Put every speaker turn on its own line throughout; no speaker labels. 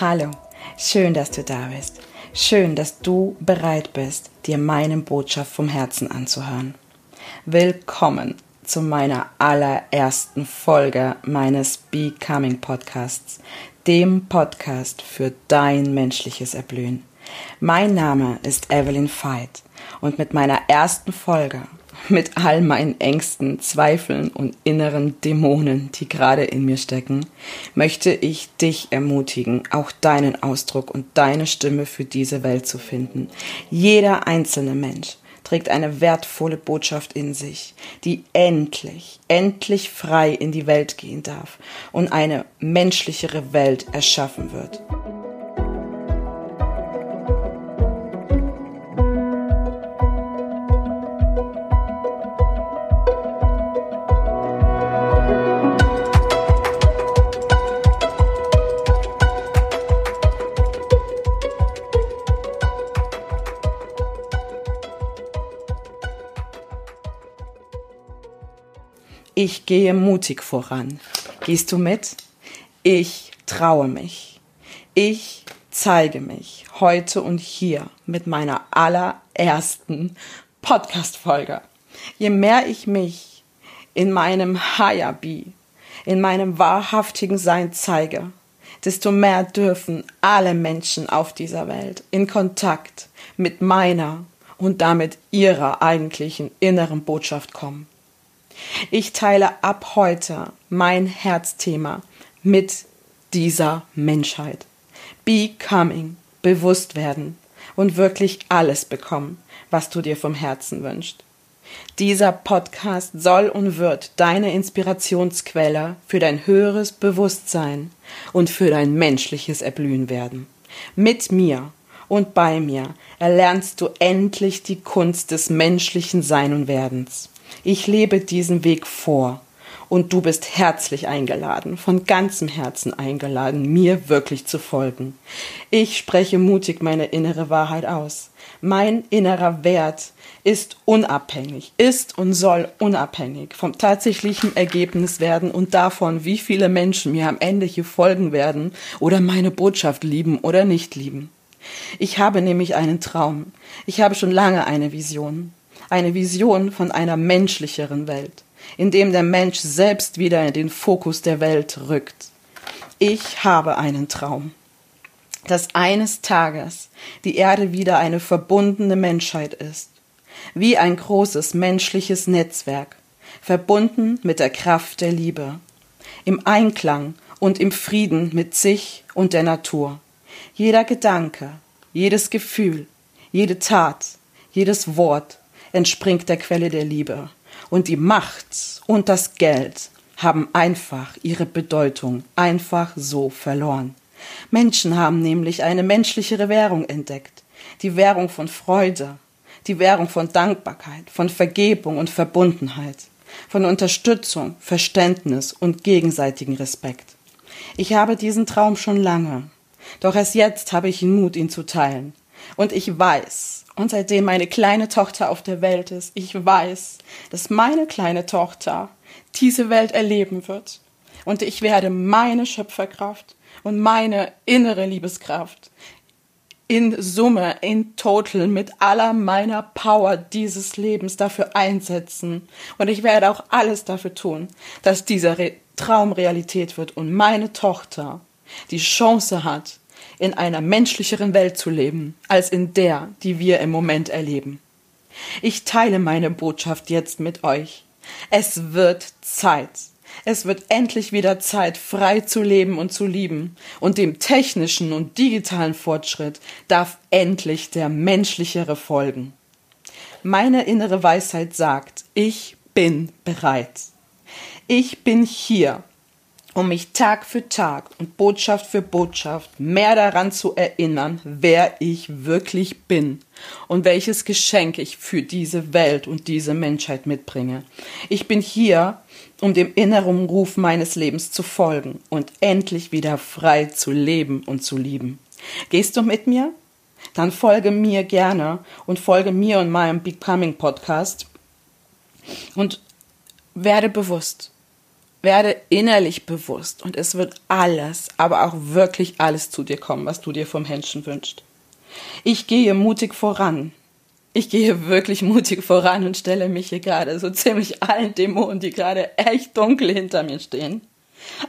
Hallo, schön, dass du da bist. Schön, dass du bereit bist, dir meine Botschaft vom Herzen anzuhören. Willkommen zu meiner allerersten Folge meines Becoming Podcasts, dem Podcast für dein menschliches Erblühen. Mein Name ist Evelyn Veit und mit meiner ersten Folge mit all meinen Ängsten, Zweifeln und inneren Dämonen, die gerade in mir stecken, möchte ich dich ermutigen, auch deinen Ausdruck und deine Stimme für diese Welt zu finden. Jeder einzelne Mensch trägt eine wertvolle Botschaft in sich, die endlich, endlich frei in die Welt gehen darf und eine menschlichere Welt erschaffen wird. Ich gehe mutig voran. Gehst du mit? Ich traue mich. Ich zeige mich heute und hier mit meiner allerersten Podcast-Folge. Je mehr ich mich in meinem Hayabi, in meinem wahrhaftigen Sein zeige, desto mehr dürfen alle Menschen auf dieser Welt in Kontakt mit meiner und damit ihrer eigentlichen inneren Botschaft kommen. Ich teile ab heute mein Herzthema mit dieser Menschheit. Becoming, bewusst werden und wirklich alles bekommen, was du dir vom Herzen wünschst. Dieser Podcast soll und wird deine Inspirationsquelle für dein höheres Bewusstsein und für dein menschliches Erblühen werden. Mit mir und bei mir erlernst du endlich die Kunst des menschlichen Sein und Werdens. Ich lebe diesen Weg vor und du bist herzlich eingeladen, von ganzem Herzen eingeladen, mir wirklich zu folgen. Ich spreche mutig meine innere Wahrheit aus. Mein innerer Wert ist unabhängig, ist und soll unabhängig vom tatsächlichen Ergebnis werden und davon, wie viele Menschen mir am Ende hier folgen werden oder meine Botschaft lieben oder nicht lieben. Ich habe nämlich einen Traum. Ich habe schon lange eine Vision eine Vision von einer menschlicheren Welt, in dem der Mensch selbst wieder in den Fokus der Welt rückt. Ich habe einen Traum, dass eines Tages die Erde wieder eine verbundene Menschheit ist, wie ein großes menschliches Netzwerk, verbunden mit der Kraft der Liebe, im Einklang und im Frieden mit sich und der Natur. Jeder Gedanke, jedes Gefühl, jede Tat, jedes Wort entspringt der Quelle der Liebe. Und die Macht und das Geld haben einfach ihre Bedeutung einfach so verloren. Menschen haben nämlich eine menschlichere Währung entdeckt, die Währung von Freude, die Währung von Dankbarkeit, von Vergebung und Verbundenheit, von Unterstützung, Verständnis und gegenseitigen Respekt. Ich habe diesen Traum schon lange, doch erst jetzt habe ich Mut, ihn zu teilen. Und ich weiß, und seitdem meine kleine Tochter auf der Welt ist, ich weiß, dass meine kleine Tochter diese Welt erleben wird. Und ich werde meine Schöpferkraft und meine innere Liebeskraft in Summe, in Total, mit aller meiner Power dieses Lebens dafür einsetzen. Und ich werde auch alles dafür tun, dass dieser Re Traum Realität wird und meine Tochter die Chance hat, in einer menschlicheren Welt zu leben, als in der, die wir im Moment erleben. Ich teile meine Botschaft jetzt mit euch. Es wird Zeit. Es wird endlich wieder Zeit, frei zu leben und zu lieben. Und dem technischen und digitalen Fortschritt darf endlich der menschlichere folgen. Meine innere Weisheit sagt, ich bin bereit. Ich bin hier, um mich Tag für Tag und Botschaft für Botschaft mehr daran zu erinnern, wer ich wirklich bin und welches Geschenk ich für diese Welt und diese Menschheit mitbringe. Ich bin hier, um dem inneren Ruf meines Lebens zu folgen und endlich wieder frei zu leben und zu lieben. Gehst du mit mir? Dann folge mir gerne und folge mir und meinem Becoming Podcast und werde bewusst Werde innerlich bewusst und es wird alles, aber auch wirklich alles zu dir kommen, was du dir vom Menschen wünschst. Ich gehe mutig voran. Ich gehe wirklich mutig voran und stelle mich hier gerade so ziemlich allen Dämonen, die gerade echt dunkel hinter mir stehen.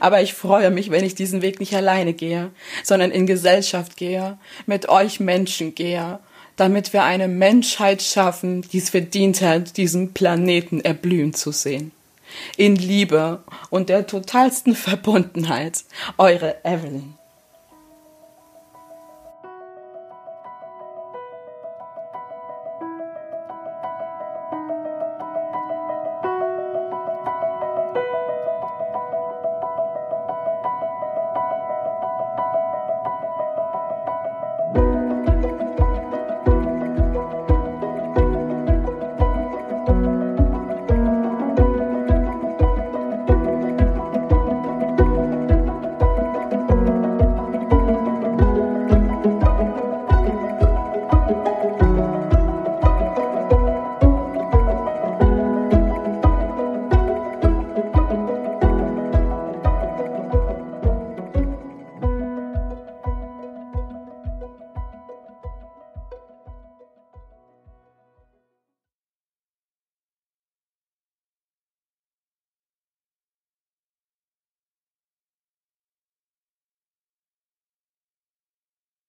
Aber ich freue mich, wenn ich diesen Weg nicht alleine gehe, sondern in Gesellschaft gehe, mit euch Menschen gehe, damit wir eine Menschheit schaffen, die es verdient hat, diesen Planeten erblühen zu sehen in Liebe und der totalsten Verbundenheit. Eure Evelyn.